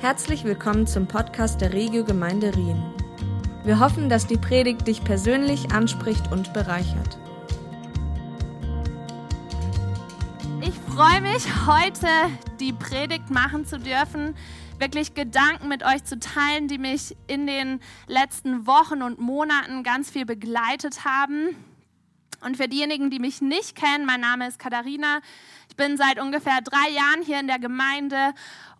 Herzlich willkommen zum Podcast der Regio Gemeinde Rien. Wir hoffen, dass die Predigt dich persönlich anspricht und bereichert. Ich freue mich, heute die Predigt machen zu dürfen, wirklich Gedanken mit euch zu teilen, die mich in den letzten Wochen und Monaten ganz viel begleitet haben. Und für diejenigen, die mich nicht kennen, mein Name ist Katharina. Ich bin seit ungefähr drei Jahren hier in der Gemeinde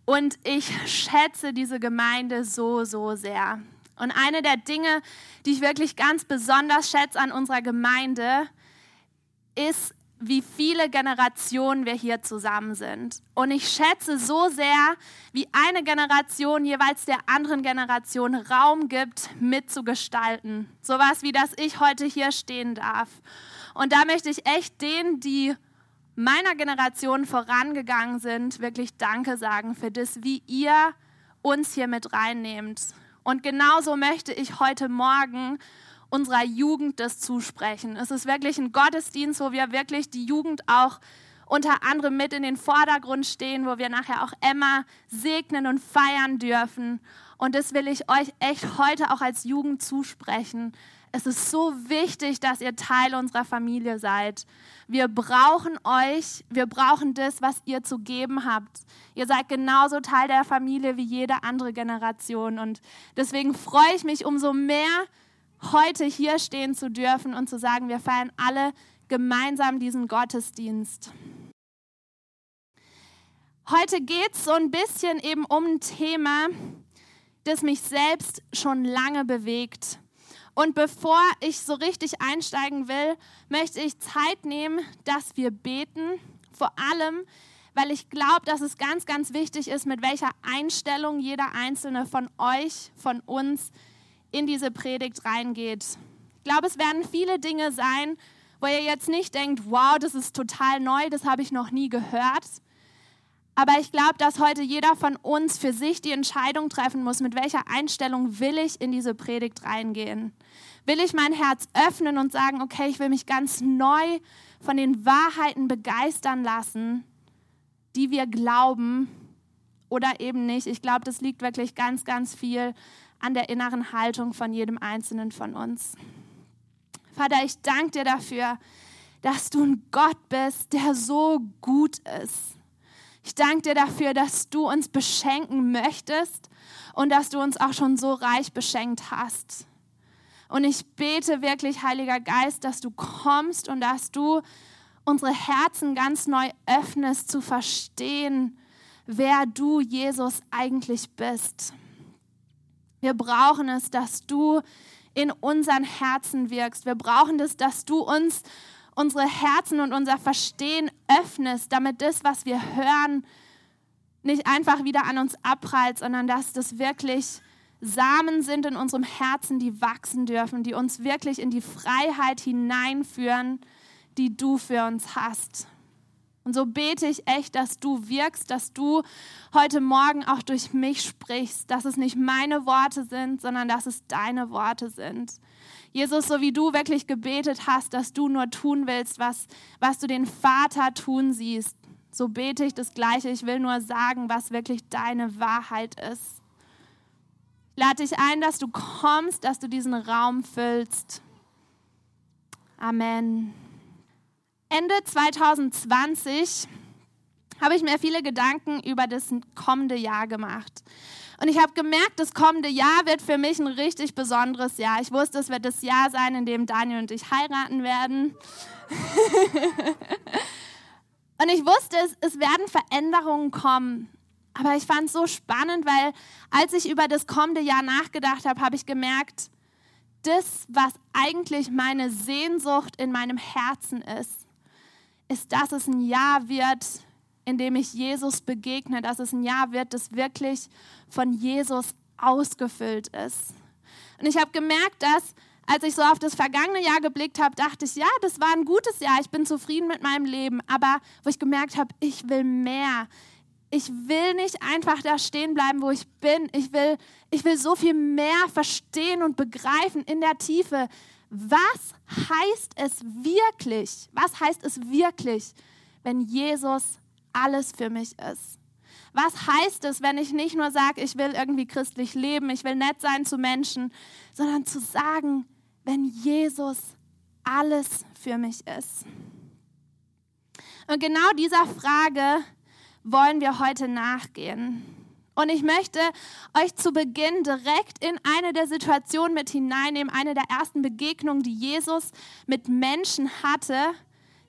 und ich schätze diese Gemeinde so, so sehr. Und eine der Dinge, die ich wirklich ganz besonders schätze an unserer Gemeinde, ist, wie viele Generationen wir hier zusammen sind. Und ich schätze so sehr, wie eine Generation jeweils der anderen Generation Raum gibt, mitzugestalten. Sowas wie, dass ich heute hier stehen darf. Und da möchte ich echt denen, die meiner Generation vorangegangen sind, wirklich Danke sagen für das, wie ihr uns hier mit reinnehmt. Und genauso möchte ich heute Morgen unserer Jugend das zusprechen. Es ist wirklich ein Gottesdienst, wo wir wirklich die Jugend auch unter anderem mit in den Vordergrund stehen, wo wir nachher auch Emma segnen und feiern dürfen. Und das will ich euch echt heute auch als Jugend zusprechen. Es ist so wichtig, dass ihr Teil unserer Familie seid. Wir brauchen euch, wir brauchen das, was ihr zu geben habt. Ihr seid genauso Teil der Familie wie jede andere Generation. Und deswegen freue ich mich umso mehr, heute hier stehen zu dürfen und zu sagen, wir feiern alle gemeinsam diesen Gottesdienst. Heute geht es so ein bisschen eben um ein Thema, das mich selbst schon lange bewegt. Und bevor ich so richtig einsteigen will, möchte ich Zeit nehmen, dass wir beten. Vor allem, weil ich glaube, dass es ganz, ganz wichtig ist, mit welcher Einstellung jeder einzelne von euch, von uns in diese Predigt reingeht. Ich glaube, es werden viele Dinge sein, wo ihr jetzt nicht denkt, wow, das ist total neu, das habe ich noch nie gehört. Aber ich glaube, dass heute jeder von uns für sich die Entscheidung treffen muss, mit welcher Einstellung will ich in diese Predigt reingehen. Will ich mein Herz öffnen und sagen, okay, ich will mich ganz neu von den Wahrheiten begeistern lassen, die wir glauben oder eben nicht. Ich glaube, das liegt wirklich ganz, ganz viel an der inneren Haltung von jedem Einzelnen von uns. Vater, ich danke dir dafür, dass du ein Gott bist, der so gut ist ich danke dir dafür, dass du uns beschenken möchtest und dass du uns auch schon so reich beschenkt hast. Und ich bete wirklich, Heiliger Geist, dass du kommst und dass du unsere Herzen ganz neu öffnest zu verstehen, wer du, Jesus, eigentlich bist. Wir brauchen es, dass du in unseren Herzen wirkst. Wir brauchen es, dass du uns unsere Herzen und unser Verstehen öffnest, damit das, was wir hören, nicht einfach wieder an uns abprallt, sondern dass das wirklich Samen sind in unserem Herzen, die wachsen dürfen, die uns wirklich in die Freiheit hineinführen, die du für uns hast. Und so bete ich echt, dass du wirkst, dass du heute Morgen auch durch mich sprichst, dass es nicht meine Worte sind, sondern dass es deine Worte sind. Jesus, so wie du wirklich gebetet hast, dass du nur tun willst, was, was du den Vater tun siehst, so bete ich das Gleiche. Ich will nur sagen, was wirklich deine Wahrheit ist. Lade dich ein, dass du kommst, dass du diesen Raum füllst. Amen. Ende 2020 habe ich mir viele Gedanken über das kommende Jahr gemacht. Und ich habe gemerkt, das kommende Jahr wird für mich ein richtig besonderes Jahr. Ich wusste, es wird das Jahr sein, in dem Daniel und ich heiraten werden. und ich wusste, es, es werden Veränderungen kommen. Aber ich fand es so spannend, weil als ich über das kommende Jahr nachgedacht habe, habe ich gemerkt, das, was eigentlich meine Sehnsucht in meinem Herzen ist, ist, dass es ein Jahr wird, in dem ich Jesus begegne, dass es ein Jahr wird, das wirklich von Jesus ausgefüllt ist. Und ich habe gemerkt, dass als ich so auf das vergangene Jahr geblickt habe, dachte ich, ja, das war ein gutes Jahr, ich bin zufrieden mit meinem Leben. Aber wo ich gemerkt habe, ich will mehr. Ich will nicht einfach da stehen bleiben, wo ich bin. Ich will, ich will so viel mehr verstehen und begreifen in der Tiefe. Was heißt es wirklich? Was heißt es wirklich, wenn Jesus alles für mich ist? Was heißt es, wenn ich nicht nur sage, ich will irgendwie christlich leben, ich will nett sein zu Menschen, sondern zu sagen, wenn Jesus alles für mich ist. Und genau dieser Frage wollen wir heute nachgehen. Und ich möchte euch zu Beginn direkt in eine der Situationen mit hineinnehmen, eine der ersten Begegnungen, die Jesus mit Menschen hatte,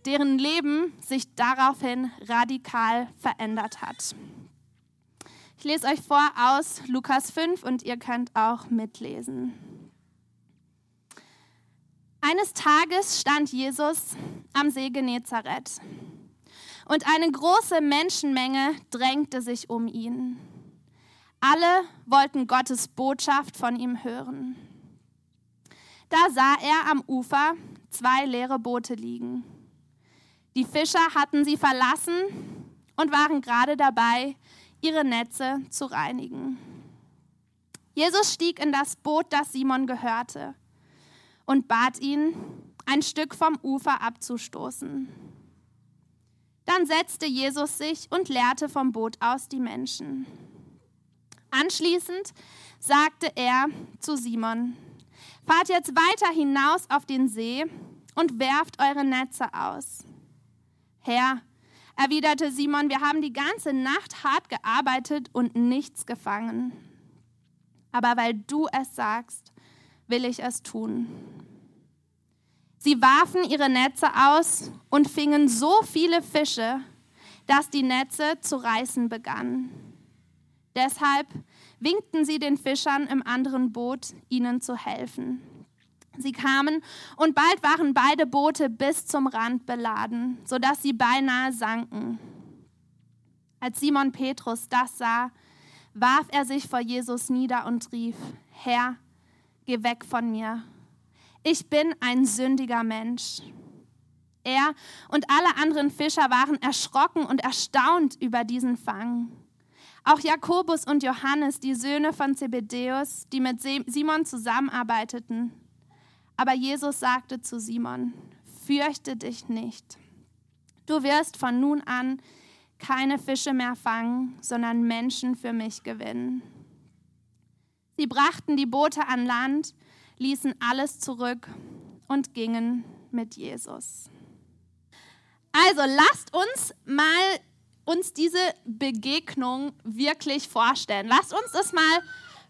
deren Leben sich daraufhin radikal verändert hat. Ich lese euch vor aus Lukas 5 und ihr könnt auch mitlesen. Eines Tages stand Jesus am See Genezareth und eine große Menschenmenge drängte sich um ihn. Alle wollten Gottes Botschaft von ihm hören. Da sah er am Ufer zwei leere Boote liegen. Die Fischer hatten sie verlassen und waren gerade dabei, ihre Netze zu reinigen. Jesus stieg in das Boot, das Simon gehörte, und bat ihn, ein Stück vom Ufer abzustoßen. Dann setzte Jesus sich und lehrte vom Boot aus die Menschen. Anschließend sagte er zu Simon, fahrt jetzt weiter hinaus auf den See und werft eure Netze aus. Herr, erwiderte Simon, wir haben die ganze Nacht hart gearbeitet und nichts gefangen. Aber weil du es sagst, will ich es tun. Sie warfen ihre Netze aus und fingen so viele Fische, dass die Netze zu reißen begannen. Deshalb winkten sie den Fischern im anderen Boot, ihnen zu helfen. Sie kamen und bald waren beide Boote bis zum Rand beladen, sodass sie beinahe sanken. Als Simon Petrus das sah, warf er sich vor Jesus nieder und rief, Herr, geh weg von mir. Ich bin ein sündiger Mensch. Er und alle anderen Fischer waren erschrocken und erstaunt über diesen Fang. Auch Jakobus und Johannes, die Söhne von Zebedäus, die mit Simon zusammenarbeiteten, aber Jesus sagte zu Simon, fürchte dich nicht. Du wirst von nun an keine Fische mehr fangen, sondern Menschen für mich gewinnen. Sie brachten die Boote an Land, ließen alles zurück und gingen mit Jesus. Also lasst uns mal uns diese Begegnung wirklich vorstellen. Lasst uns das mal,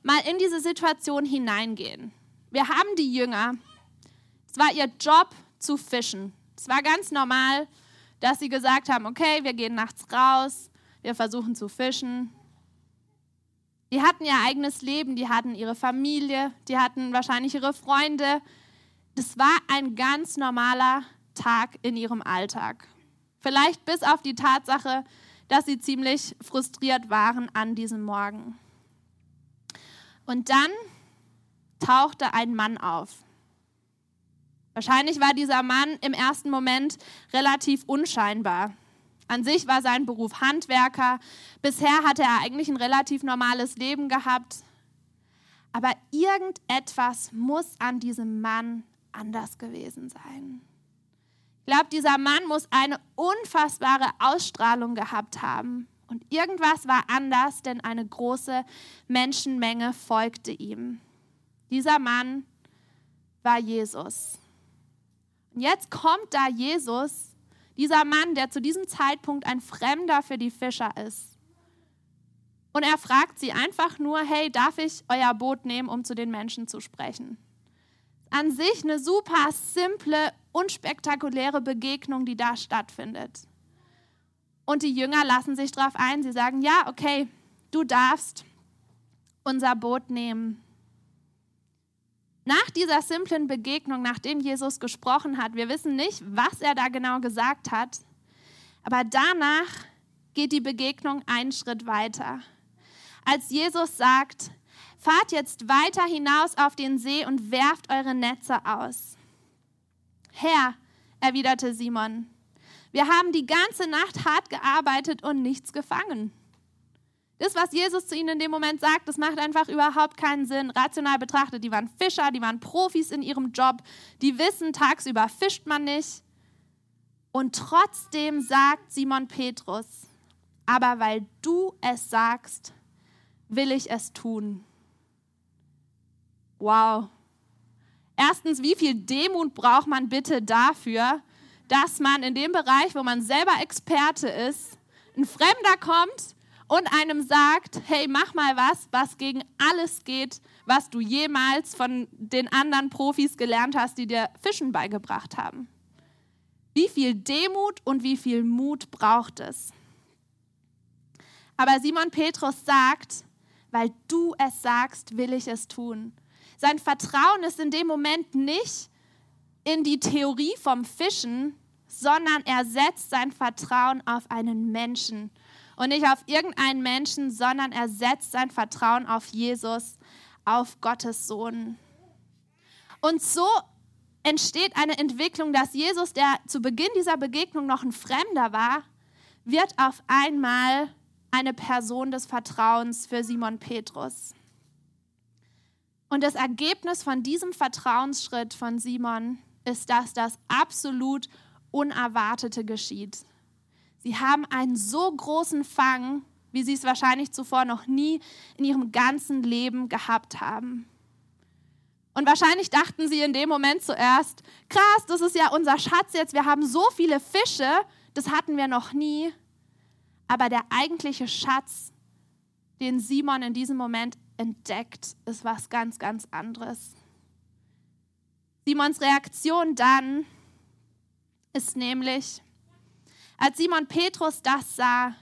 mal in diese Situation hineingehen. Wir haben die Jünger, es war ihr Job zu fischen. Es war ganz normal, dass sie gesagt haben, okay, wir gehen nachts raus, wir versuchen zu fischen. Die hatten ihr eigenes Leben, die hatten ihre Familie, die hatten wahrscheinlich ihre Freunde. Das war ein ganz normaler Tag in ihrem Alltag. Vielleicht bis auf die Tatsache, dass sie ziemlich frustriert waren an diesem Morgen. Und dann tauchte ein Mann auf. Wahrscheinlich war dieser Mann im ersten Moment relativ unscheinbar. An sich war sein Beruf Handwerker. Bisher hatte er eigentlich ein relativ normales Leben gehabt. Aber irgendetwas muss an diesem Mann anders gewesen sein. Ich glaube, dieser Mann muss eine unfassbare Ausstrahlung gehabt haben. Und irgendwas war anders, denn eine große Menschenmenge folgte ihm. Dieser Mann war Jesus. Jetzt kommt da Jesus, dieser Mann, der zu diesem Zeitpunkt ein Fremder für die Fischer ist. Und er fragt sie einfach nur, hey, darf ich euer Boot nehmen, um zu den Menschen zu sprechen? An sich eine super simple, unspektakuläre Begegnung, die da stattfindet. Und die Jünger lassen sich darauf ein. Sie sagen, ja, okay, du darfst unser Boot nehmen. Nach dieser simplen Begegnung, nachdem Jesus gesprochen hat, wir wissen nicht, was er da genau gesagt hat, aber danach geht die Begegnung einen Schritt weiter. Als Jesus sagt, fahrt jetzt weiter hinaus auf den See und werft eure Netze aus. Herr, erwiderte Simon, wir haben die ganze Nacht hart gearbeitet und nichts gefangen. Das, was Jesus zu ihnen in dem Moment sagt, das macht einfach überhaupt keinen Sinn. Rational betrachtet, die waren Fischer, die waren Profis in ihrem Job, die wissen, tagsüber fischt man nicht. Und trotzdem sagt Simon Petrus, aber weil du es sagst, will ich es tun. Wow. Erstens, wie viel Demut braucht man bitte dafür, dass man in dem Bereich, wo man selber Experte ist, ein Fremder kommt und einem sagt, hey, mach mal was, was gegen alles geht, was du jemals von den anderen Profis gelernt hast, die dir Fischen beigebracht haben. Wie viel Demut und wie viel Mut braucht es? Aber Simon Petrus sagt, weil du es sagst, will ich es tun. Sein Vertrauen ist in dem Moment nicht in die Theorie vom Fischen, sondern er setzt sein Vertrauen auf einen Menschen. Und nicht auf irgendeinen Menschen, sondern er setzt sein Vertrauen auf Jesus, auf Gottes Sohn. Und so entsteht eine Entwicklung, dass Jesus, der zu Beginn dieser Begegnung noch ein Fremder war, wird auf einmal eine Person des Vertrauens für Simon Petrus. Und das Ergebnis von diesem Vertrauensschritt von Simon ist, dass das absolut Unerwartete geschieht. Sie haben einen so großen Fang, wie sie es wahrscheinlich zuvor noch nie in ihrem ganzen Leben gehabt haben. Und wahrscheinlich dachten sie in dem Moment zuerst, krass, das ist ja unser Schatz jetzt, wir haben so viele Fische, das hatten wir noch nie. Aber der eigentliche Schatz, den Simon in diesem Moment entdeckt, ist was ganz, ganz anderes. Simons Reaktion dann ist nämlich, als Simon Petrus das sah,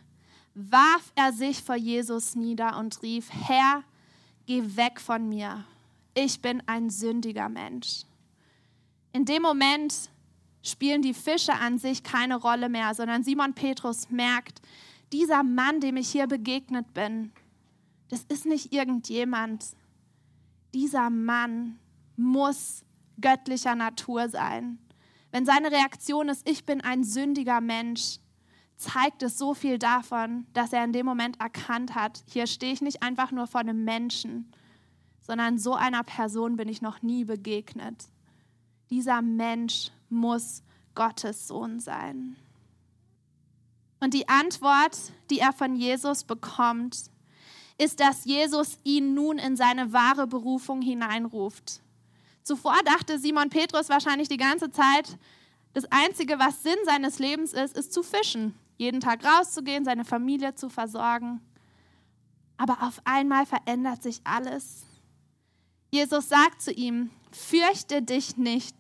warf er sich vor Jesus nieder und rief, Herr, geh weg von mir, ich bin ein sündiger Mensch. In dem Moment spielen die Fische an sich keine Rolle mehr, sondern Simon Petrus merkt, dieser Mann, dem ich hier begegnet bin, das ist nicht irgendjemand. Dieser Mann muss göttlicher Natur sein. Wenn seine Reaktion ist, ich bin ein sündiger Mensch, zeigt es so viel davon, dass er in dem Moment erkannt hat, hier stehe ich nicht einfach nur vor einem Menschen, sondern so einer Person bin ich noch nie begegnet. Dieser Mensch muss Gottes Sohn sein. Und die Antwort, die er von Jesus bekommt, ist, dass Jesus ihn nun in seine wahre Berufung hineinruft. Zuvor dachte Simon Petrus wahrscheinlich die ganze Zeit, das Einzige, was Sinn seines Lebens ist, ist zu fischen, jeden Tag rauszugehen, seine Familie zu versorgen. Aber auf einmal verändert sich alles. Jesus sagt zu ihm, fürchte dich nicht.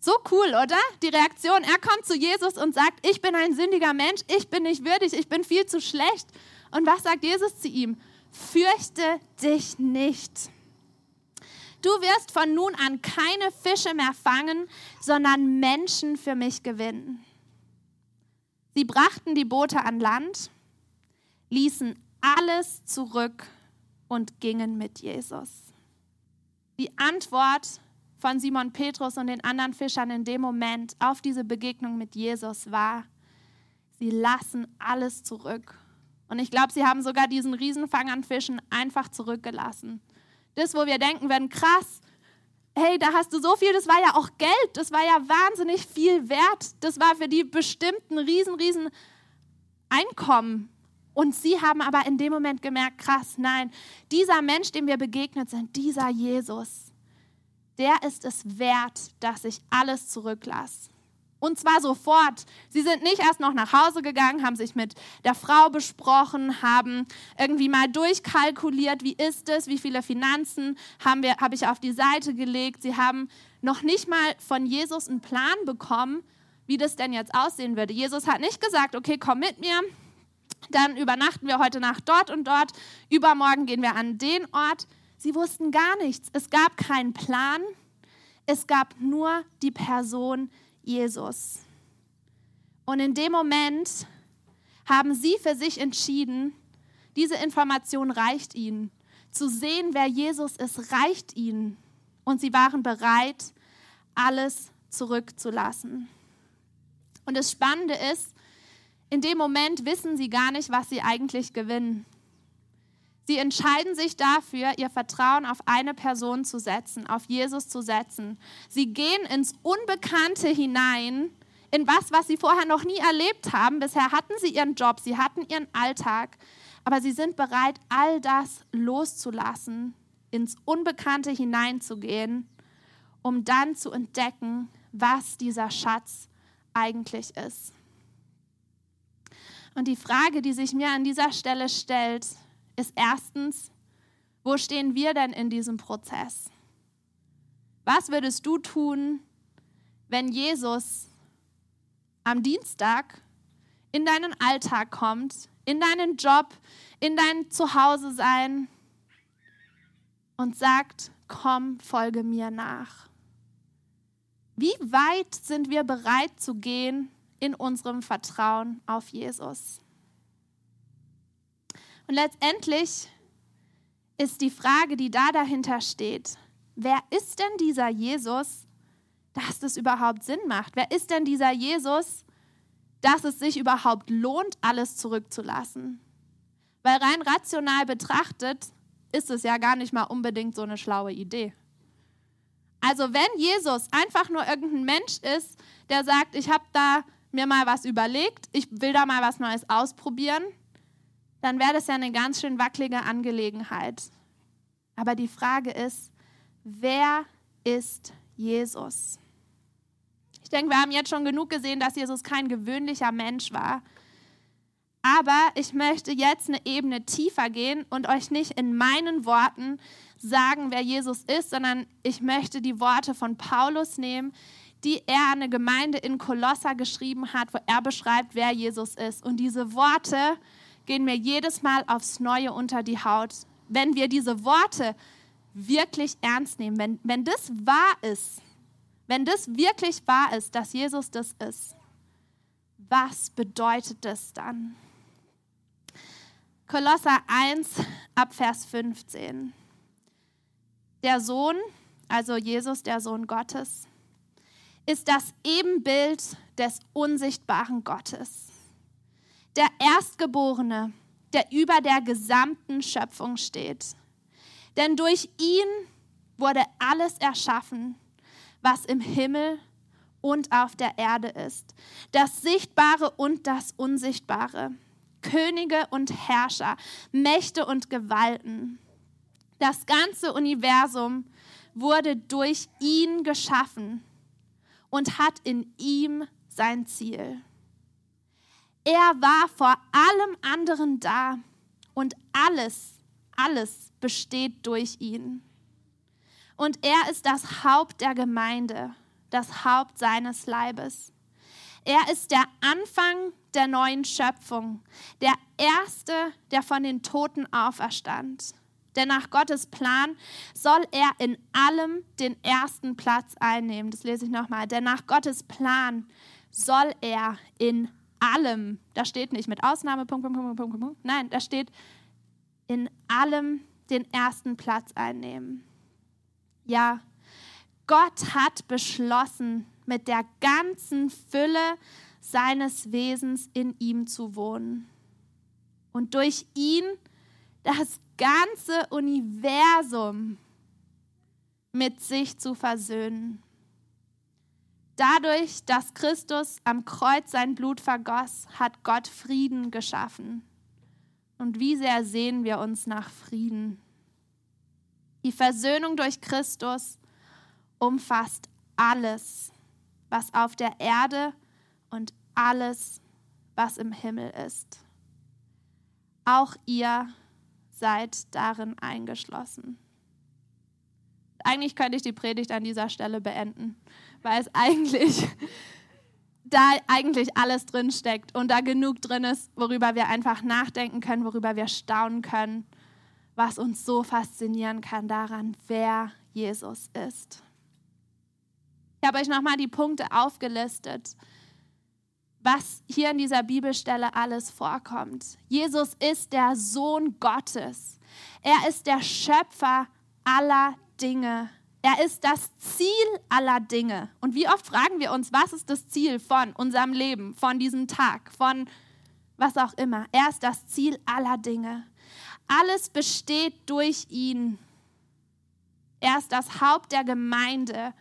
So cool, oder? Die Reaktion, er kommt zu Jesus und sagt, ich bin ein sündiger Mensch, ich bin nicht würdig, ich bin viel zu schlecht. Und was sagt Jesus zu ihm? Fürchte dich nicht. Du wirst von nun an keine Fische mehr fangen, sondern Menschen für mich gewinnen. Sie brachten die Boote an Land, ließen alles zurück und gingen mit Jesus. Die Antwort von Simon Petrus und den anderen Fischern in dem Moment auf diese Begegnung mit Jesus war, sie lassen alles zurück und ich glaube, sie haben sogar diesen Riesenfang an Fischen einfach zurückgelassen. Das, wo wir denken werden, krass, hey, da hast du so viel, das war ja auch Geld, das war ja wahnsinnig viel wert. Das war für die bestimmten riesen, riesen Einkommen. Und sie haben aber in dem Moment gemerkt, krass, nein, dieser Mensch, dem wir begegnet sind, dieser Jesus, der ist es wert, dass ich alles zurücklasse. Und zwar sofort. Sie sind nicht erst noch nach Hause gegangen, haben sich mit der Frau besprochen, haben irgendwie mal durchkalkuliert, wie ist es, wie viele Finanzen habe ich auf die Seite gelegt. Sie haben noch nicht mal von Jesus einen Plan bekommen, wie das denn jetzt aussehen würde. Jesus hat nicht gesagt, okay, komm mit mir, dann übernachten wir heute Nacht dort und dort, übermorgen gehen wir an den Ort. Sie wussten gar nichts. Es gab keinen Plan, es gab nur die Person, Jesus. Und in dem Moment haben sie für sich entschieden, diese Information reicht ihnen. Zu sehen, wer Jesus ist, reicht ihnen. Und sie waren bereit, alles zurückzulassen. Und das Spannende ist, in dem Moment wissen sie gar nicht, was sie eigentlich gewinnen. Sie entscheiden sich dafür, ihr Vertrauen auf eine Person zu setzen, auf Jesus zu setzen. Sie gehen ins Unbekannte hinein, in was, was sie vorher noch nie erlebt haben. Bisher hatten sie ihren Job, sie hatten ihren Alltag, aber sie sind bereit, all das loszulassen, ins Unbekannte hineinzugehen, um dann zu entdecken, was dieser Schatz eigentlich ist. Und die Frage, die sich mir an dieser Stelle stellt, ist erstens, wo stehen wir denn in diesem Prozess? Was würdest du tun, wenn Jesus am Dienstag in deinen Alltag kommt, in deinen Job, in dein Zuhause sein und sagt, komm, folge mir nach. Wie weit sind wir bereit zu gehen in unserem Vertrauen auf Jesus? Und letztendlich ist die Frage, die da dahinter steht, wer ist denn dieser Jesus, dass das überhaupt Sinn macht? Wer ist denn dieser Jesus, dass es sich überhaupt lohnt, alles zurückzulassen? Weil rein rational betrachtet ist es ja gar nicht mal unbedingt so eine schlaue Idee. Also wenn Jesus einfach nur irgendein Mensch ist, der sagt, ich habe da mir mal was überlegt, ich will da mal was Neues ausprobieren, dann wäre das ja eine ganz schön wackelige Angelegenheit. Aber die Frage ist, wer ist Jesus? Ich denke, wir haben jetzt schon genug gesehen, dass Jesus kein gewöhnlicher Mensch war. Aber ich möchte jetzt eine Ebene tiefer gehen und euch nicht in meinen Worten sagen, wer Jesus ist, sondern ich möchte die Worte von Paulus nehmen, die er an eine Gemeinde in Kolosser geschrieben hat, wo er beschreibt, wer Jesus ist. Und diese Worte gehen mir jedes Mal aufs Neue unter die Haut. Wenn wir diese Worte wirklich ernst nehmen, wenn, wenn das wahr ist, wenn das wirklich wahr ist, dass Jesus das ist, was bedeutet das dann? Kolosser 1 ab Vers 15. Der Sohn, also Jesus, der Sohn Gottes, ist das Ebenbild des unsichtbaren Gottes. Der Erstgeborene, der über der gesamten Schöpfung steht. Denn durch ihn wurde alles erschaffen, was im Himmel und auf der Erde ist. Das Sichtbare und das Unsichtbare. Könige und Herrscher, Mächte und Gewalten. Das ganze Universum wurde durch ihn geschaffen und hat in ihm sein Ziel. Er war vor allem anderen da und alles, alles besteht durch ihn. Und er ist das Haupt der Gemeinde, das Haupt seines Leibes. Er ist der Anfang der neuen Schöpfung, der Erste, der von den Toten auferstand. Denn nach Gottes Plan soll er in allem den ersten Platz einnehmen. Das lese ich nochmal. Denn nach Gottes Plan soll er in allem, da steht nicht mit Ausnahme, Punkt, Punkt, Punkt, Punkt, Punkt, nein, da steht in allem den ersten Platz einnehmen. Ja, Gott hat beschlossen, mit der ganzen Fülle seines Wesens in ihm zu wohnen. Und durch ihn das ganze Universum mit sich zu versöhnen. Dadurch, dass Christus am Kreuz sein Blut vergoss, hat Gott Frieden geschaffen. Und wie sehr sehen wir uns nach Frieden? Die Versöhnung durch Christus umfasst alles, was auf der Erde und alles, was im Himmel ist. Auch ihr seid darin eingeschlossen. Eigentlich könnte ich die Predigt an dieser Stelle beenden, weil es eigentlich da eigentlich alles drin steckt und da genug drin ist, worüber wir einfach nachdenken können, worüber wir staunen können, was uns so faszinieren kann daran, wer Jesus ist. Ich habe euch nochmal die Punkte aufgelistet, was hier in dieser Bibelstelle alles vorkommt. Jesus ist der Sohn Gottes. Er ist der Schöpfer aller Dinge. Er ist das Ziel aller Dinge. Und wie oft fragen wir uns, was ist das Ziel von unserem Leben, von diesem Tag, von was auch immer. Er ist das Ziel aller Dinge. Alles besteht durch ihn. Er ist das Haupt der Gemeinde.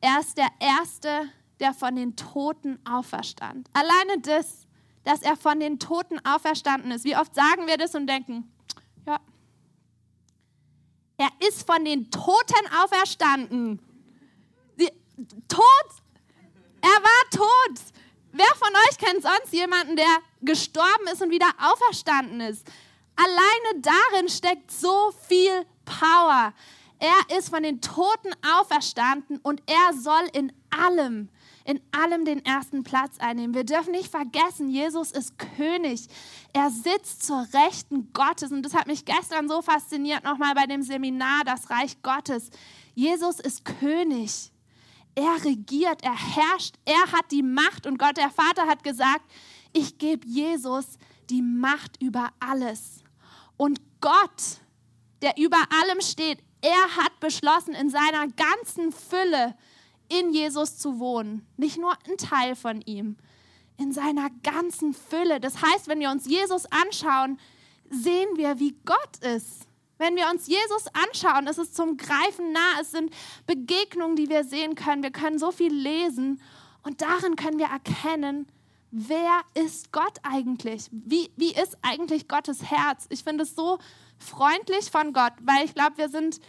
Er ist der Erste, der von den Toten auferstand. Alleine das, dass er von den Toten auferstanden ist. Wie oft sagen wir das und denken, er ist von den Toten auferstanden. Sie, tot, er war tot. Wer von euch kennt sonst jemanden, der gestorben ist und wieder auferstanden ist? Alleine darin steckt so viel Power. Er ist von den Toten auferstanden und er soll in allem, in allem den ersten Platz einnehmen. Wir dürfen nicht vergessen, Jesus ist König. Er sitzt zur Rechten Gottes. Und das hat mich gestern so fasziniert, nochmal bei dem Seminar, das Reich Gottes. Jesus ist König. Er regiert, er herrscht, er hat die Macht. Und Gott, der Vater, hat gesagt, ich gebe Jesus die Macht über alles. Und Gott, der über allem steht, er hat beschlossen, in seiner ganzen Fülle in Jesus zu wohnen. Nicht nur ein Teil von ihm, in seiner ganzen Fülle. Das heißt, wenn wir uns Jesus anschauen, sehen wir, wie Gott ist. Wenn wir uns Jesus anschauen, ist es zum Greifen nah. Es sind Begegnungen, die wir sehen können. Wir können so viel lesen und darin können wir erkennen, wer ist Gott eigentlich? Wie, wie ist eigentlich Gottes Herz? Ich finde es so freundlich von Gott, weil ich glaube, wir sind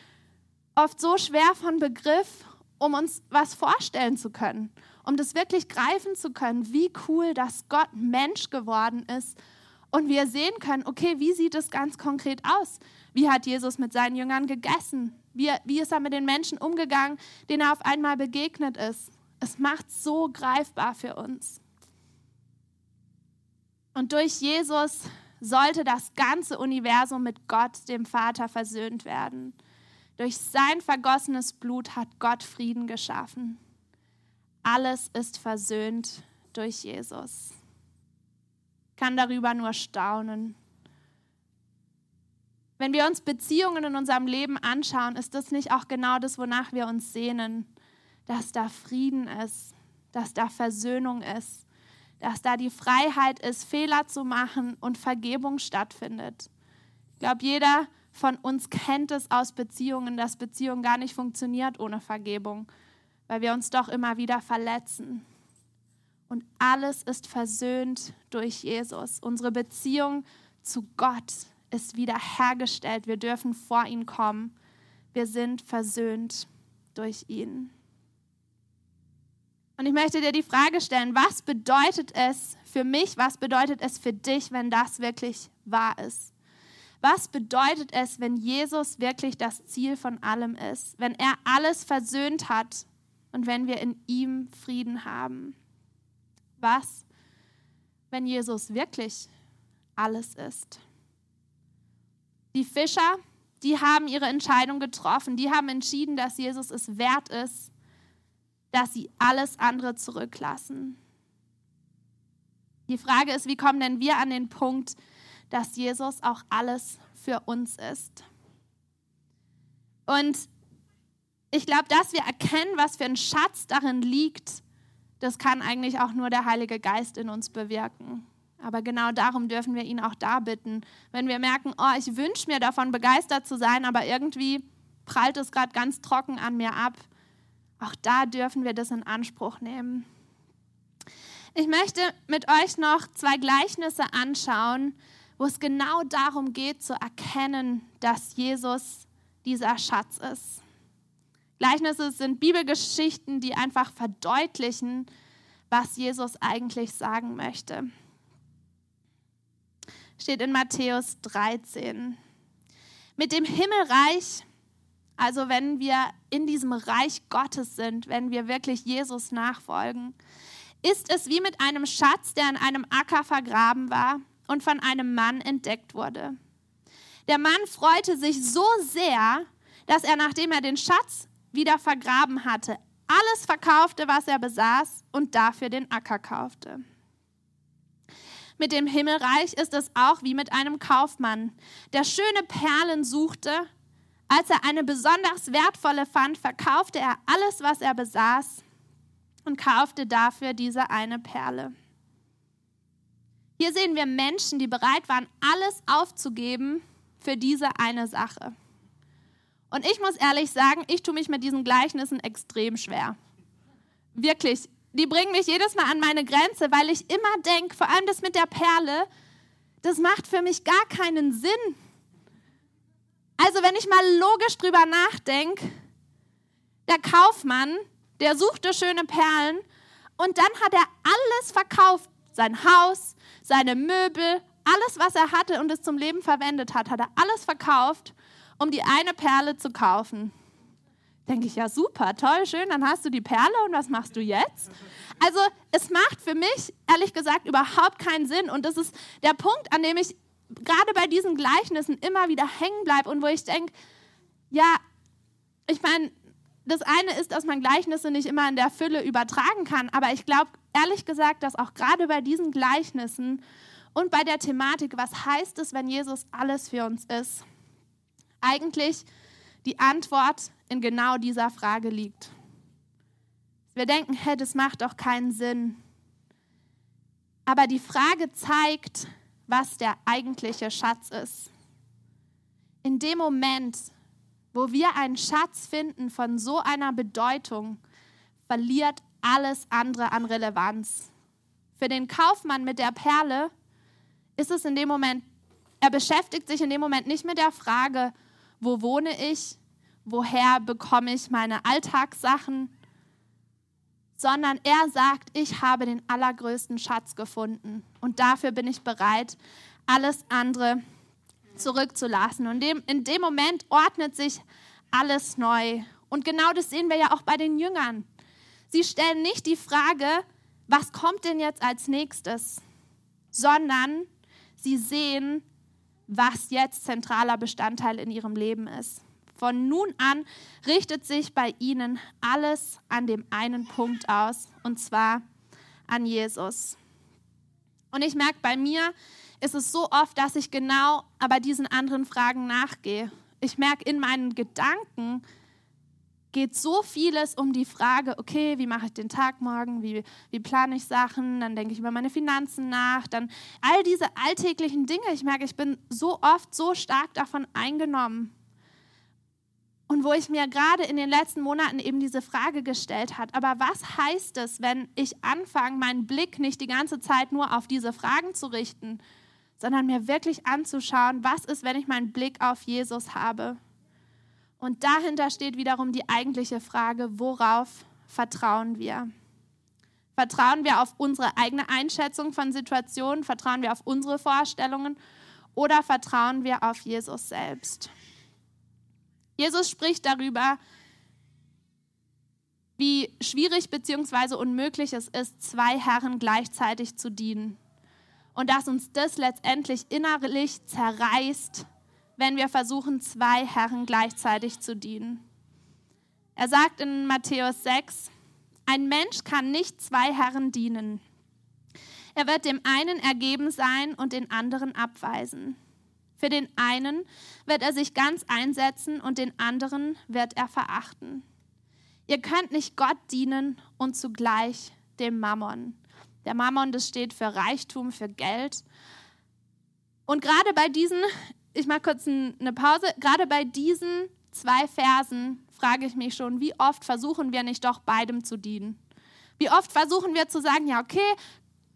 oft so schwer von Begriff, um uns was vorstellen zu können, um das wirklich greifen zu können, wie cool, dass Gott Mensch geworden ist und wir sehen können, okay, wie sieht es ganz konkret aus? Wie hat Jesus mit seinen Jüngern gegessen? Wie, wie ist er mit den Menschen umgegangen, denen er auf einmal begegnet ist? Es macht so greifbar für uns. Und durch Jesus sollte das ganze Universum mit Gott, dem Vater, versöhnt werden. Durch sein vergossenes Blut hat Gott Frieden geschaffen. Alles ist versöhnt durch Jesus. Ich kann darüber nur staunen. Wenn wir uns Beziehungen in unserem Leben anschauen, ist das nicht auch genau das, wonach wir uns sehnen, dass da Frieden ist, dass da Versöhnung ist, dass da die Freiheit ist, Fehler zu machen und Vergebung stattfindet. Ich glaube, jeder von uns kennt es aus Beziehungen, dass Beziehung gar nicht funktioniert ohne Vergebung, weil wir uns doch immer wieder verletzen. Und alles ist versöhnt durch Jesus. Unsere Beziehung zu Gott ist wiederhergestellt. Wir dürfen vor ihn kommen. Wir sind versöhnt durch ihn. Und ich möchte dir die Frage stellen, was bedeutet es für mich, was bedeutet es für dich, wenn das wirklich wahr ist? Was bedeutet es, wenn Jesus wirklich das Ziel von allem ist, wenn er alles versöhnt hat und wenn wir in ihm Frieden haben? Was, wenn Jesus wirklich alles ist? Die Fischer, die haben ihre Entscheidung getroffen, die haben entschieden, dass Jesus es wert ist, dass sie alles andere zurücklassen. Die Frage ist, wie kommen denn wir an den Punkt, dass Jesus auch alles für uns ist? Und ich glaube, dass wir erkennen, was für ein Schatz darin liegt, das kann eigentlich auch nur der Heilige Geist in uns bewirken. Aber genau darum dürfen wir ihn auch da bitten. Wenn wir merken, oh, ich wünsche mir davon begeistert zu sein, aber irgendwie prallt es gerade ganz trocken an mir ab, auch da dürfen wir das in Anspruch nehmen. Ich möchte mit euch noch zwei Gleichnisse anschauen, wo es genau darum geht zu erkennen, dass Jesus dieser Schatz ist. Gleichnisse sind Bibelgeschichten, die einfach verdeutlichen, was Jesus eigentlich sagen möchte. Steht in Matthäus 13. Mit dem Himmelreich also wenn wir in diesem Reich Gottes sind, wenn wir wirklich Jesus nachfolgen, ist es wie mit einem Schatz, der in einem Acker vergraben war und von einem Mann entdeckt wurde. Der Mann freute sich so sehr, dass er, nachdem er den Schatz wieder vergraben hatte, alles verkaufte, was er besaß und dafür den Acker kaufte. Mit dem Himmelreich ist es auch wie mit einem Kaufmann, der schöne Perlen suchte als er eine besonders wertvolle fand, verkaufte er alles, was er besaß und kaufte dafür diese eine Perle. Hier sehen wir Menschen, die bereit waren, alles aufzugeben für diese eine Sache. Und ich muss ehrlich sagen, ich tue mich mit diesen Gleichnissen extrem schwer. Wirklich, die bringen mich jedes Mal an meine Grenze, weil ich immer denke, vor allem das mit der Perle, das macht für mich gar keinen Sinn. Also wenn ich mal logisch drüber nachdenke, der Kaufmann, der suchte schöne Perlen und dann hat er alles verkauft, sein Haus, seine Möbel, alles, was er hatte und es zum Leben verwendet hat, hat er alles verkauft, um die eine Perle zu kaufen. Denke ich, ja super, toll, schön, dann hast du die Perle und was machst du jetzt? Also es macht für mich, ehrlich gesagt, überhaupt keinen Sinn und das ist der Punkt, an dem ich gerade bei diesen Gleichnissen immer wieder hängen bleibe und wo ich denke, ja, ich meine, das eine ist, dass man Gleichnisse nicht immer in der Fülle übertragen kann, aber ich glaube ehrlich gesagt, dass auch gerade bei diesen Gleichnissen und bei der Thematik, was heißt es, wenn Jesus alles für uns ist, eigentlich die Antwort in genau dieser Frage liegt. Wir denken, hey, das macht doch keinen Sinn. Aber die Frage zeigt, was der eigentliche Schatz ist. In dem Moment, wo wir einen Schatz finden von so einer Bedeutung, verliert alles andere an Relevanz. Für den Kaufmann mit der Perle ist es in dem Moment, er beschäftigt sich in dem Moment nicht mit der Frage, wo wohne ich, woher bekomme ich meine Alltagssachen, sondern er sagt, ich habe den allergrößten Schatz gefunden und dafür bin ich bereit, alles andere zurückzulassen. Und in dem Moment ordnet sich alles neu. Und genau das sehen wir ja auch bei den Jüngern. Sie stellen nicht die Frage, was kommt denn jetzt als nächstes, sondern sie sehen, was jetzt zentraler Bestandteil in ihrem Leben ist. Von nun an richtet sich bei ihnen alles an dem einen Punkt aus, und zwar an Jesus. Und ich merke, bei mir ist es so oft, dass ich genau aber diesen anderen Fragen nachgehe. Ich merke in meinen Gedanken, geht so vieles um die Frage, okay, wie mache ich den Tag morgen, wie, wie plane ich Sachen, dann denke ich über meine Finanzen nach, dann all diese alltäglichen Dinge. Ich merke, ich bin so oft so stark davon eingenommen. Und wo ich mir gerade in den letzten Monaten eben diese Frage gestellt hat, aber was heißt es, wenn ich anfange, meinen Blick nicht die ganze Zeit nur auf diese Fragen zu richten, sondern mir wirklich anzuschauen, was ist, wenn ich meinen Blick auf Jesus habe? Und dahinter steht wiederum die eigentliche Frage, worauf vertrauen wir? Vertrauen wir auf unsere eigene Einschätzung von Situationen? Vertrauen wir auf unsere Vorstellungen? Oder vertrauen wir auf Jesus selbst? Jesus spricht darüber, wie schwierig bzw. unmöglich es ist, zwei Herren gleichzeitig zu dienen. Und dass uns das letztendlich innerlich zerreißt, wenn wir versuchen, zwei Herren gleichzeitig zu dienen. Er sagt in Matthäus 6, ein Mensch kann nicht zwei Herren dienen. Er wird dem einen ergeben sein und den anderen abweisen. Für den einen wird er sich ganz einsetzen und den anderen wird er verachten. Ihr könnt nicht Gott dienen und zugleich dem Mammon. Der Mammon, das steht für Reichtum, für Geld. Und gerade bei diesen, ich mache kurz eine Pause, gerade bei diesen zwei Versen frage ich mich schon, wie oft versuchen wir nicht doch beidem zu dienen? Wie oft versuchen wir zu sagen, ja, okay,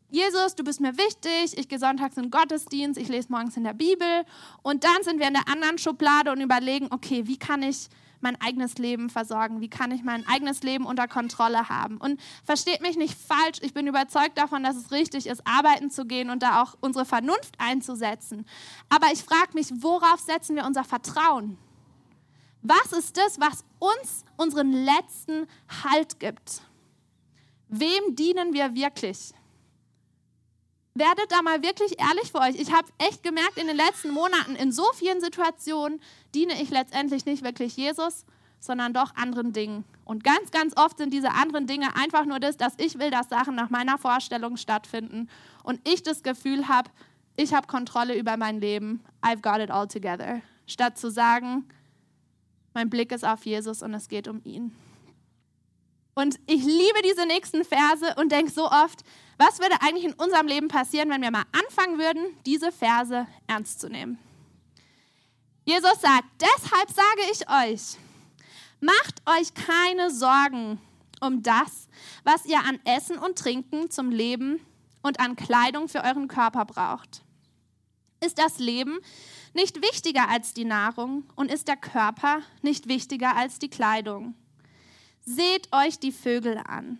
Jesus, du bist mir wichtig, ich gehe sonntags in den Gottesdienst, ich lese morgens in der Bibel und dann sind wir in der anderen Schublade und überlegen, okay, wie kann ich mein eigenes Leben versorgen? Wie kann ich mein eigenes Leben unter Kontrolle haben? Und versteht mich nicht falsch, ich bin überzeugt davon, dass es richtig ist, arbeiten zu gehen und da auch unsere Vernunft einzusetzen. Aber ich frage mich, worauf setzen wir unser Vertrauen? Was ist das, was uns unseren letzten Halt gibt? Wem dienen wir wirklich? Werdet da mal wirklich ehrlich für euch. Ich habe echt gemerkt, in den letzten Monaten, in so vielen Situationen diene ich letztendlich nicht wirklich Jesus, sondern doch anderen Dingen. Und ganz, ganz oft sind diese anderen Dinge einfach nur das, dass ich will, dass Sachen nach meiner Vorstellung stattfinden und ich das Gefühl habe, ich habe Kontrolle über mein Leben. I've got it all together. Statt zu sagen, mein Blick ist auf Jesus und es geht um ihn. Und ich liebe diese nächsten Verse und denke so oft, was würde eigentlich in unserem Leben passieren, wenn wir mal anfangen würden, diese Verse ernst zu nehmen? Jesus sagt, deshalb sage ich euch, macht euch keine Sorgen um das, was ihr an Essen und Trinken zum Leben und an Kleidung für euren Körper braucht. Ist das Leben nicht wichtiger als die Nahrung und ist der Körper nicht wichtiger als die Kleidung? Seht euch die Vögel an.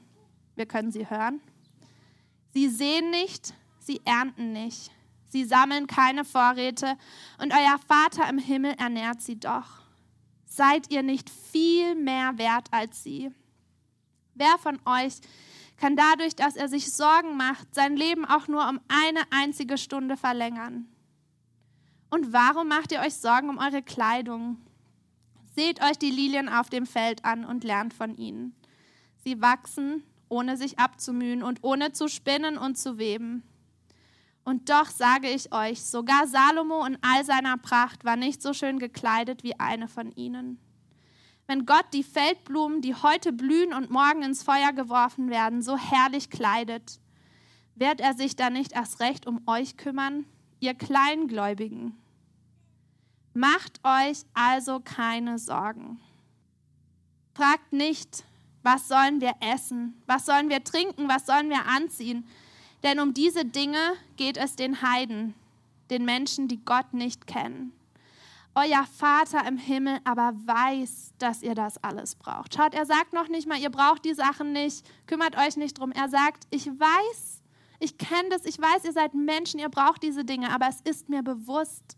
Wir können sie hören. Sie sehen nicht, sie ernten nicht, sie sammeln keine Vorräte und euer Vater im Himmel ernährt sie doch. Seid ihr nicht viel mehr wert als sie? Wer von euch kann dadurch, dass er sich Sorgen macht, sein Leben auch nur um eine einzige Stunde verlängern? Und warum macht ihr euch Sorgen um eure Kleidung? Seht euch die Lilien auf dem Feld an und lernt von ihnen. Sie wachsen, ohne sich abzumühen und ohne zu spinnen und zu weben. Und doch sage ich euch, sogar Salomo in all seiner Pracht war nicht so schön gekleidet wie eine von ihnen. Wenn Gott die Feldblumen, die heute blühen und morgen ins Feuer geworfen werden, so herrlich kleidet, wird er sich dann nicht erst recht um euch kümmern, ihr Kleingläubigen? Macht euch also keine Sorgen. Fragt nicht, was sollen wir essen, was sollen wir trinken, was sollen wir anziehen, denn um diese Dinge geht es den Heiden, den Menschen, die Gott nicht kennen. Euer Vater im Himmel aber weiß, dass ihr das alles braucht. Schaut, er sagt noch nicht mal, ihr braucht die Sachen nicht, kümmert euch nicht drum. Er sagt, ich weiß, ich kenne das, ich weiß, ihr seid Menschen, ihr braucht diese Dinge, aber es ist mir bewusst,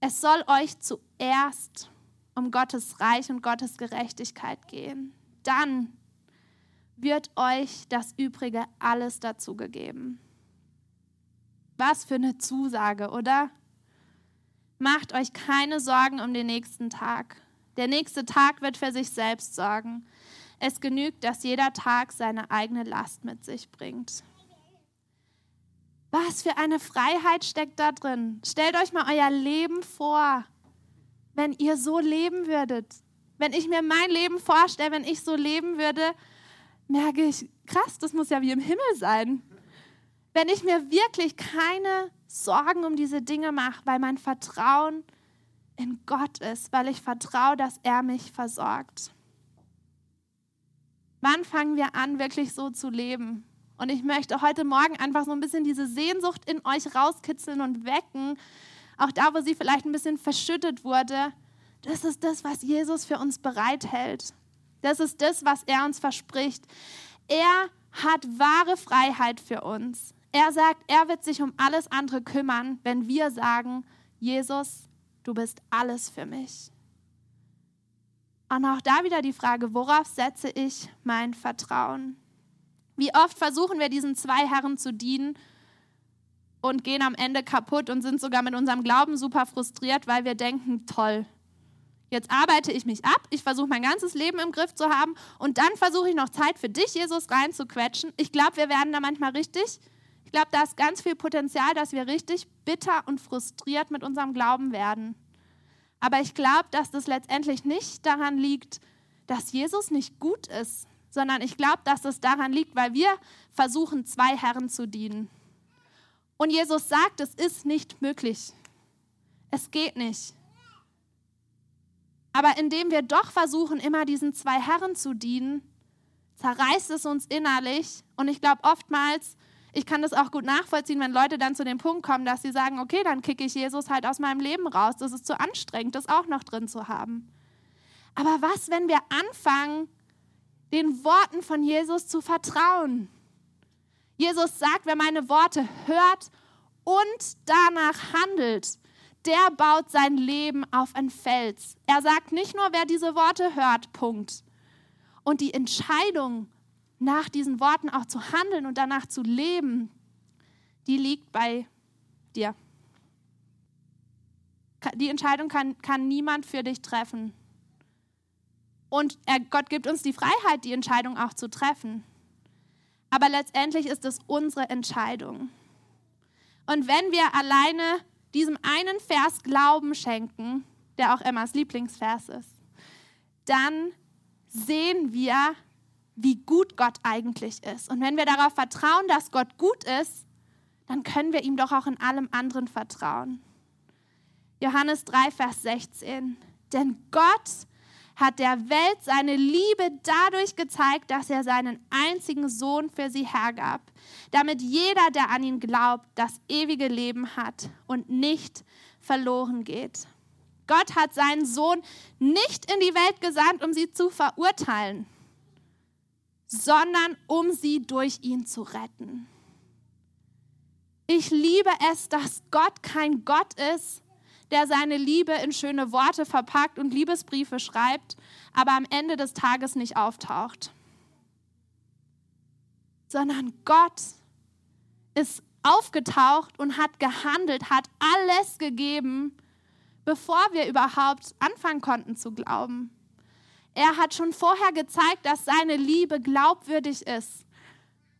es soll euch zuerst um Gottes Reich und Gottes Gerechtigkeit gehen. Dann wird euch das Übrige alles dazu gegeben. Was für eine Zusage, oder? Macht euch keine Sorgen um den nächsten Tag. Der nächste Tag wird für sich selbst sorgen. Es genügt, dass jeder Tag seine eigene Last mit sich bringt. Was für eine Freiheit steckt da drin. Stellt euch mal euer Leben vor, wenn ihr so leben würdet. Wenn ich mir mein Leben vorstelle, wenn ich so leben würde, merke ich, krass, das muss ja wie im Himmel sein. Wenn ich mir wirklich keine Sorgen um diese Dinge mache, weil mein Vertrauen in Gott ist, weil ich vertraue, dass er mich versorgt. Wann fangen wir an, wirklich so zu leben? Und ich möchte heute Morgen einfach so ein bisschen diese Sehnsucht in euch rauskitzeln und wecken, auch da, wo sie vielleicht ein bisschen verschüttet wurde. Das ist das, was Jesus für uns bereithält. Das ist das, was er uns verspricht. Er hat wahre Freiheit für uns. Er sagt, er wird sich um alles andere kümmern, wenn wir sagen, Jesus, du bist alles für mich. Und auch da wieder die Frage, worauf setze ich mein Vertrauen? Wie oft versuchen wir diesen zwei Herren zu dienen und gehen am Ende kaputt und sind sogar mit unserem Glauben super frustriert, weil wir denken, toll, jetzt arbeite ich mich ab, ich versuche mein ganzes Leben im Griff zu haben und dann versuche ich noch Zeit für dich, Jesus, reinzuquetschen. Ich glaube, wir werden da manchmal richtig, ich glaube, da ist ganz viel Potenzial, dass wir richtig bitter und frustriert mit unserem Glauben werden. Aber ich glaube, dass das letztendlich nicht daran liegt, dass Jesus nicht gut ist, sondern ich glaube, dass es daran liegt, weil wir versuchen, zwei Herren zu dienen. Und Jesus sagt, es ist nicht möglich. Es geht nicht. Aber indem wir doch versuchen, immer diesen zwei Herren zu dienen, zerreißt es uns innerlich. Und ich glaube oftmals, ich kann das auch gut nachvollziehen, wenn Leute dann zu dem Punkt kommen, dass sie sagen, okay, dann kicke ich Jesus halt aus meinem Leben raus. Das ist zu anstrengend, das auch noch drin zu haben. Aber was, wenn wir anfangen, den Worten von Jesus zu vertrauen. Jesus sagt, wer meine Worte hört und danach handelt, der baut sein Leben auf ein Fels. Er sagt nicht nur, wer diese Worte hört, Punkt. Und die Entscheidung, nach diesen Worten auch zu handeln und danach zu leben, die liegt bei dir. Die Entscheidung kann, kann niemand für dich treffen. Und er, Gott gibt uns die Freiheit, die Entscheidung auch zu treffen. Aber letztendlich ist es unsere Entscheidung. Und wenn wir alleine diesem einen Vers Glauben schenken, der auch Emmas Lieblingsvers ist, dann sehen wir, wie gut Gott eigentlich ist. Und wenn wir darauf vertrauen, dass Gott gut ist, dann können wir ihm doch auch in allem anderen vertrauen. Johannes 3, Vers 16. Denn Gott hat der Welt seine Liebe dadurch gezeigt, dass er seinen einzigen Sohn für sie hergab, damit jeder, der an ihn glaubt, das ewige Leben hat und nicht verloren geht. Gott hat seinen Sohn nicht in die Welt gesandt, um sie zu verurteilen, sondern um sie durch ihn zu retten. Ich liebe es, dass Gott kein Gott ist, der seine Liebe in schöne Worte verpackt und Liebesbriefe schreibt, aber am Ende des Tages nicht auftaucht. Sondern Gott ist aufgetaucht und hat gehandelt, hat alles gegeben, bevor wir überhaupt anfangen konnten zu glauben. Er hat schon vorher gezeigt, dass seine Liebe glaubwürdig ist.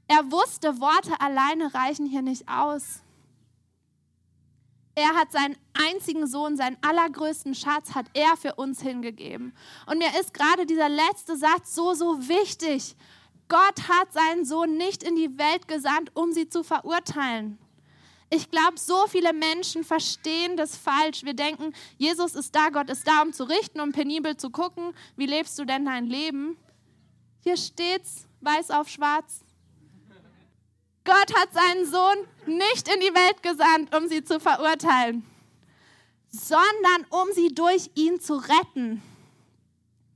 Er wusste, Worte alleine reichen hier nicht aus. Er hat seinen einzigen Sohn, seinen allergrößten Schatz, hat er für uns hingegeben. Und mir ist gerade dieser letzte Satz so, so wichtig. Gott hat seinen Sohn nicht in die Welt gesandt, um sie zu verurteilen. Ich glaube, so viele Menschen verstehen das falsch. Wir denken, Jesus ist da, Gott ist da, um zu richten, um penibel zu gucken, wie lebst du denn dein Leben? Hier steht's, weiß auf schwarz. Gott hat seinen Sohn nicht in die Welt gesandt, um sie zu verurteilen, sondern um sie durch ihn zu retten.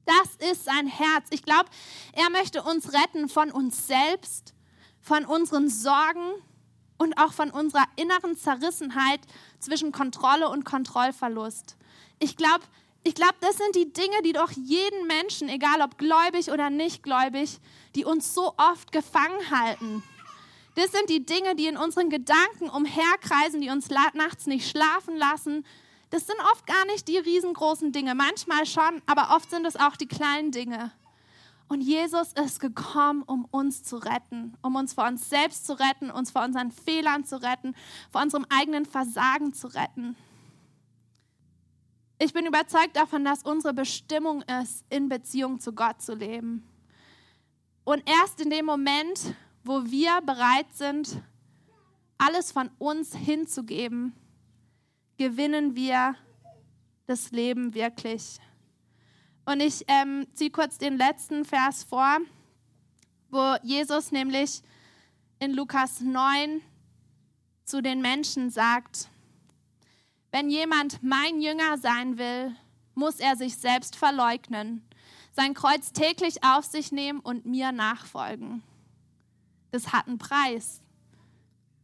Das ist sein Herz. Ich glaube, er möchte uns retten von uns selbst, von unseren Sorgen und auch von unserer inneren Zerrissenheit zwischen Kontrolle und Kontrollverlust. Ich glaube, ich glaube, das sind die Dinge, die doch jeden Menschen, egal ob gläubig oder nicht gläubig, die uns so oft gefangen halten. Das sind die Dinge, die in unseren Gedanken umherkreisen, die uns nachts nicht schlafen lassen. Das sind oft gar nicht die riesengroßen Dinge, manchmal schon, aber oft sind es auch die kleinen Dinge. Und Jesus ist gekommen, um uns zu retten, um uns vor uns selbst zu retten, uns vor unseren Fehlern zu retten, vor unserem eigenen Versagen zu retten. Ich bin überzeugt davon, dass unsere Bestimmung ist, in Beziehung zu Gott zu leben. Und erst in dem Moment, wo wir bereit sind, alles von uns hinzugeben, gewinnen wir das Leben wirklich. Und ich ähm, ziehe kurz den letzten Vers vor, wo Jesus nämlich in Lukas 9 zu den Menschen sagt, wenn jemand mein Jünger sein will, muss er sich selbst verleugnen, sein Kreuz täglich auf sich nehmen und mir nachfolgen das hat einen Preis.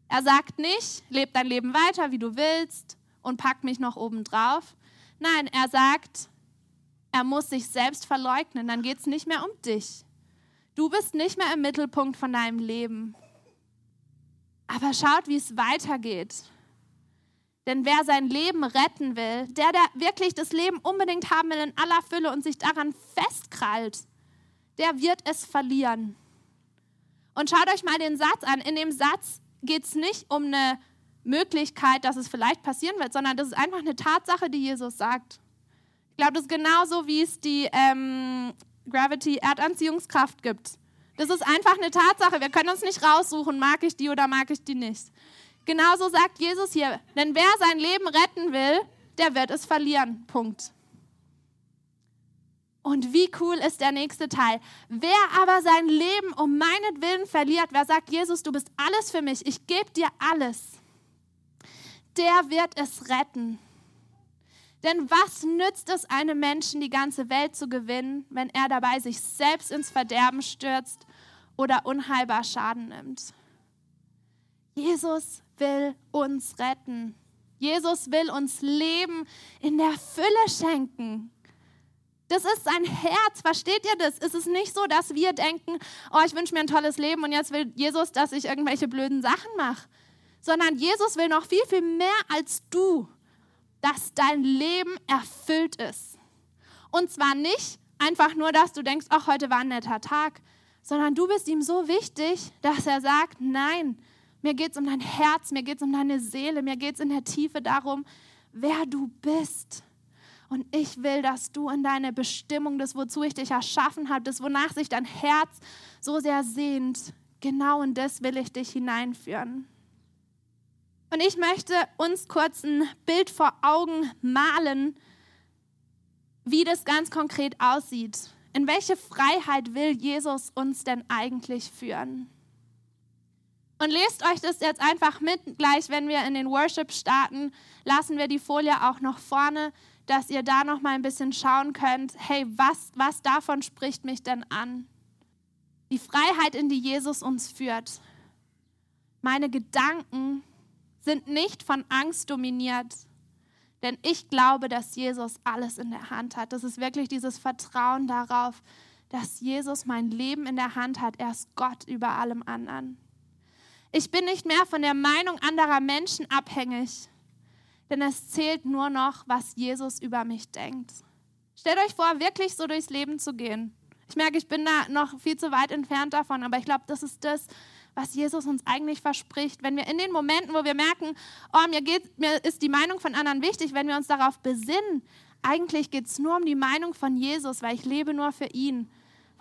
Er sagt nicht, leb dein Leben weiter, wie du willst und pack mich noch oben drauf. Nein, er sagt, er muss sich selbst verleugnen, dann geht es nicht mehr um dich. Du bist nicht mehr im Mittelpunkt von deinem Leben. Aber schaut, wie es weitergeht. Denn wer sein Leben retten will, der, der wirklich das Leben unbedingt haben will in aller Fülle und sich daran festkrallt, der wird es verlieren. Und schaut euch mal den Satz an. In dem Satz geht es nicht um eine Möglichkeit, dass es vielleicht passieren wird, sondern das ist einfach eine Tatsache, die Jesus sagt. Ich glaube, das ist genauso, wie es die ähm, Gravity-Erdanziehungskraft gibt. Das ist einfach eine Tatsache. Wir können uns nicht raussuchen, mag ich die oder mag ich die nicht. Genauso sagt Jesus hier, denn wer sein Leben retten will, der wird es verlieren. Punkt. Und wie cool ist der nächste Teil? Wer aber sein Leben um meinetwillen verliert, wer sagt, Jesus, du bist alles für mich, ich gebe dir alles, der wird es retten. Denn was nützt es einem Menschen, die ganze Welt zu gewinnen, wenn er dabei sich selbst ins Verderben stürzt oder unheilbar Schaden nimmt? Jesus will uns retten. Jesus will uns Leben in der Fülle schenken. Das ist sein Herz, versteht ihr das? Es ist nicht so, dass wir denken, oh, ich wünsche mir ein tolles Leben und jetzt will Jesus, dass ich irgendwelche blöden Sachen mache. Sondern Jesus will noch viel, viel mehr als du, dass dein Leben erfüllt ist. Und zwar nicht einfach nur, dass du denkst, ach, heute war ein netter Tag, sondern du bist ihm so wichtig, dass er sagt, nein, mir geht es um dein Herz, mir geht es um deine Seele, mir geht es in der Tiefe darum, wer du bist. Und ich will, dass du in deine Bestimmung, das, wozu ich dich erschaffen habe, das, wonach sich dein Herz so sehr sehnt, genau in das will ich dich hineinführen. Und ich möchte uns kurz ein Bild vor Augen malen, wie das ganz konkret aussieht. In welche Freiheit will Jesus uns denn eigentlich führen? Und lest euch das jetzt einfach mit. Gleich, wenn wir in den Worship starten, lassen wir die Folie auch noch vorne, dass ihr da noch mal ein bisschen schauen könnt. Hey, was, was davon spricht mich denn an? Die Freiheit, in die Jesus uns führt. Meine Gedanken sind nicht von Angst dominiert, denn ich glaube, dass Jesus alles in der Hand hat. Das ist wirklich dieses Vertrauen darauf, dass Jesus mein Leben in der Hand hat. Er ist Gott über allem anderen. Ich bin nicht mehr von der Meinung anderer Menschen abhängig, denn es zählt nur noch, was Jesus über mich denkt. Stellt euch vor, wirklich so durchs Leben zu gehen. Ich merke, ich bin da noch viel zu weit entfernt davon, aber ich glaube, das ist das, was Jesus uns eigentlich verspricht. Wenn wir in den Momenten, wo wir merken, oh, mir, geht, mir ist die Meinung von anderen wichtig, wenn wir uns darauf besinnen, eigentlich geht es nur um die Meinung von Jesus, weil ich lebe nur für ihn.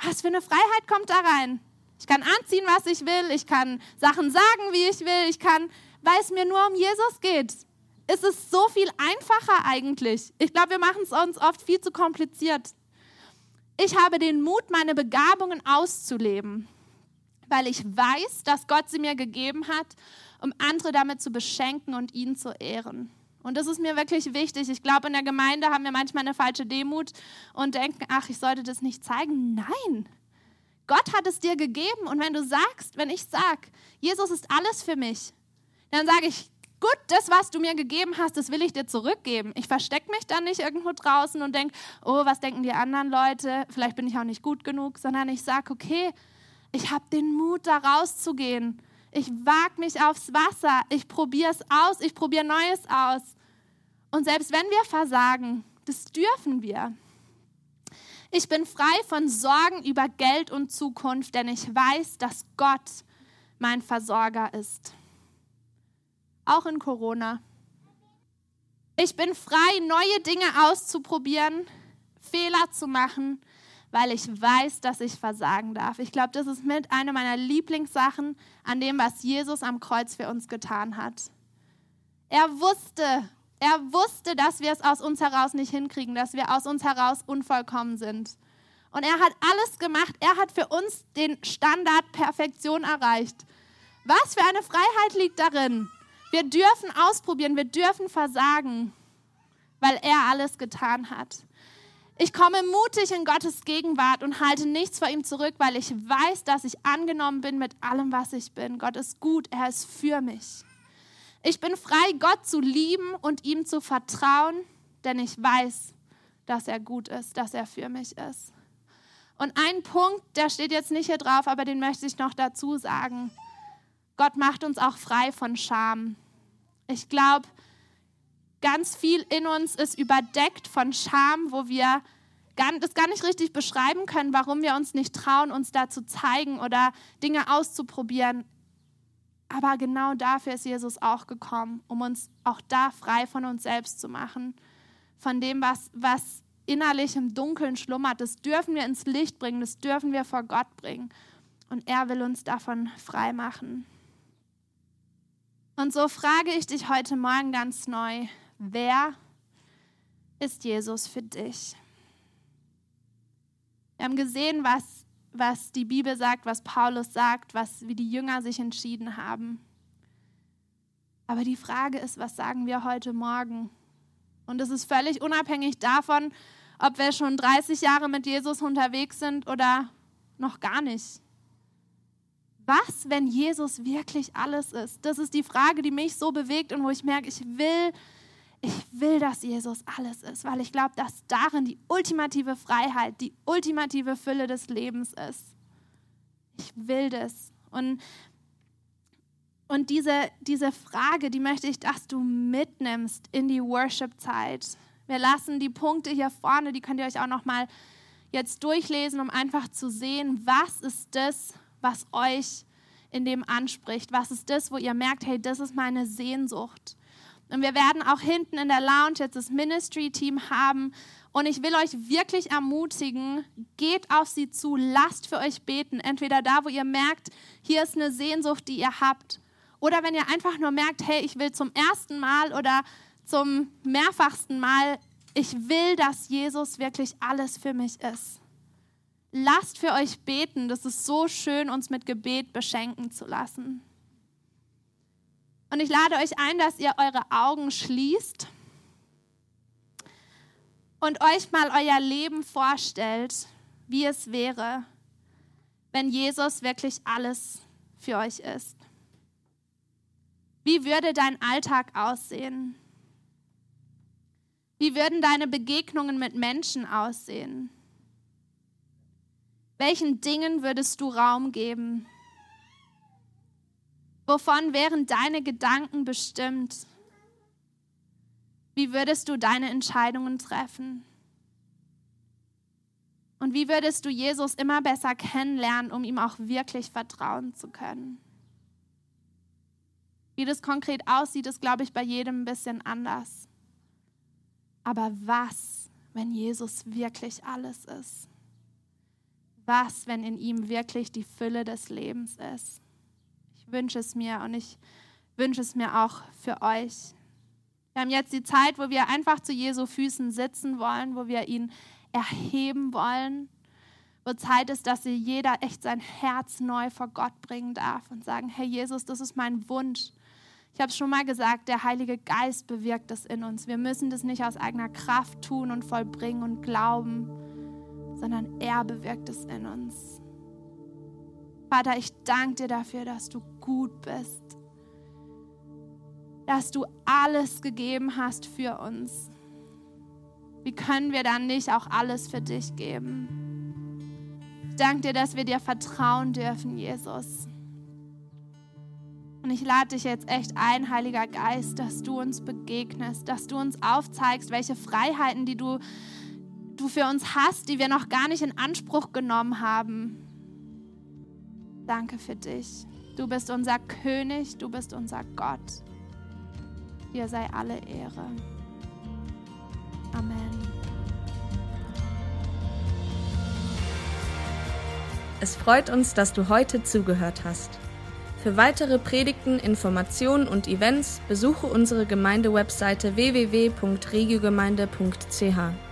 Was für eine Freiheit kommt da rein? Ich kann anziehen, was ich will, ich kann Sachen sagen, wie ich will, ich kann, weil es mir nur um Jesus geht. Es ist so viel einfacher eigentlich. Ich glaube, wir machen es uns oft viel zu kompliziert. Ich habe den Mut, meine Begabungen auszuleben, weil ich weiß, dass Gott sie mir gegeben hat, um andere damit zu beschenken und ihn zu ehren. Und das ist mir wirklich wichtig. Ich glaube, in der Gemeinde haben wir manchmal eine falsche Demut und denken, ach, ich sollte das nicht zeigen. Nein, Gott hat es dir gegeben und wenn du sagst, wenn ich sage, Jesus ist alles für mich, dann sage ich, gut, das, was du mir gegeben hast, das will ich dir zurückgeben. Ich verstecke mich dann nicht irgendwo draußen und denke, oh, was denken die anderen Leute? Vielleicht bin ich auch nicht gut genug, sondern ich sage, okay, ich habe den Mut, da rauszugehen. Ich wage mich aufs Wasser. Ich probiere es aus. Ich probiere Neues aus. Und selbst wenn wir versagen, das dürfen wir. Ich bin frei von Sorgen über Geld und Zukunft, denn ich weiß, dass Gott mein Versorger ist. Auch in Corona. Ich bin frei, neue Dinge auszuprobieren, Fehler zu machen, weil ich weiß, dass ich versagen darf. Ich glaube, das ist mit einer meiner Lieblingssachen an dem, was Jesus am Kreuz für uns getan hat. Er wusste, er wusste, dass wir es aus uns heraus nicht hinkriegen, dass wir aus uns heraus unvollkommen sind. Und er hat alles gemacht. Er hat für uns den Standard Perfektion erreicht. Was für eine Freiheit liegt darin? Wir dürfen ausprobieren, wir dürfen versagen, weil er alles getan hat. Ich komme mutig in Gottes Gegenwart und halte nichts vor ihm zurück, weil ich weiß, dass ich angenommen bin mit allem, was ich bin. Gott ist gut, er ist für mich. Ich bin frei, Gott zu lieben und ihm zu vertrauen, denn ich weiß, dass er gut ist, dass er für mich ist. Und ein Punkt, der steht jetzt nicht hier drauf, aber den möchte ich noch dazu sagen. Gott macht uns auch frei von Scham. Ich glaube, ganz viel in uns ist überdeckt von Scham, wo wir das gar nicht richtig beschreiben können, warum wir uns nicht trauen, uns da zu zeigen oder Dinge auszuprobieren. Aber genau dafür ist Jesus auch gekommen, um uns auch da frei von uns selbst zu machen, von dem, was, was innerlich im Dunkeln schlummert. Das dürfen wir ins Licht bringen, das dürfen wir vor Gott bringen. Und er will uns davon frei machen. Und so frage ich dich heute Morgen ganz neu, wer ist Jesus für dich? Wir haben gesehen, was was die Bibel sagt, was Paulus sagt, was wie die Jünger sich entschieden haben. Aber die Frage ist, was sagen wir heute Morgen? Und es ist völlig unabhängig davon, ob wir schon 30 Jahre mit Jesus unterwegs sind oder noch gar nicht. Was, wenn Jesus wirklich alles ist? Das ist die Frage, die mich so bewegt und wo ich merke, ich will ich will, dass Jesus alles ist, weil ich glaube, dass darin die ultimative Freiheit, die ultimative Fülle des Lebens ist. Ich will das. Und, und diese, diese Frage, die möchte ich, dass du mitnimmst in die Worship-Zeit. Wir lassen die Punkte hier vorne, die könnt ihr euch auch noch mal jetzt durchlesen, um einfach zu sehen, was ist das, was euch in dem anspricht? Was ist das, wo ihr merkt, hey, das ist meine Sehnsucht? Und wir werden auch hinten in der Lounge jetzt das Ministry-Team haben. Und ich will euch wirklich ermutigen, geht auf sie zu, lasst für euch beten. Entweder da, wo ihr merkt, hier ist eine Sehnsucht, die ihr habt. Oder wenn ihr einfach nur merkt, hey, ich will zum ersten Mal oder zum mehrfachsten Mal Ich will, dass Jesus wirklich alles für mich ist. Lasst für euch beten. Das ist so schön, uns mit Gebet beschenken zu lassen. Und ich lade euch ein, dass ihr eure Augen schließt und euch mal euer Leben vorstellt, wie es wäre, wenn Jesus wirklich alles für euch ist. Wie würde dein Alltag aussehen? Wie würden deine Begegnungen mit Menschen aussehen? Welchen Dingen würdest du Raum geben? Wovon wären deine Gedanken bestimmt? Wie würdest du deine Entscheidungen treffen? Und wie würdest du Jesus immer besser kennenlernen, um ihm auch wirklich vertrauen zu können? Wie das konkret aussieht, ist, glaube ich, bei jedem ein bisschen anders. Aber was, wenn Jesus wirklich alles ist? Was, wenn in ihm wirklich die Fülle des Lebens ist? Ich wünsche es mir und ich wünsche es mir auch für euch. Wir haben jetzt die Zeit, wo wir einfach zu Jesu Füßen sitzen wollen, wo wir ihn erheben wollen, wo Zeit ist, dass sie jeder echt sein Herz neu vor Gott bringen darf und sagen, Herr Jesus, das ist mein Wunsch. Ich habe es schon mal gesagt, der Heilige Geist bewirkt das in uns. Wir müssen das nicht aus eigener Kraft tun und vollbringen und glauben, sondern er bewirkt es in uns. Vater, ich danke dir dafür, dass du gut bist, dass du alles gegeben hast für uns. Wie können wir dann nicht auch alles für dich geben? Ich danke dir, dass wir dir vertrauen dürfen, Jesus. Und ich lade dich jetzt echt ein, Heiliger Geist, dass du uns begegnest, dass du uns aufzeigst, welche Freiheiten, die du, du für uns hast, die wir noch gar nicht in Anspruch genommen haben. Danke für dich. Du bist unser König, du bist unser Gott. Dir sei alle Ehre. Amen. Es freut uns, dass du heute zugehört hast. Für weitere Predigten, Informationen und Events besuche unsere Gemeindewebseite www.regiogemeinde.ch.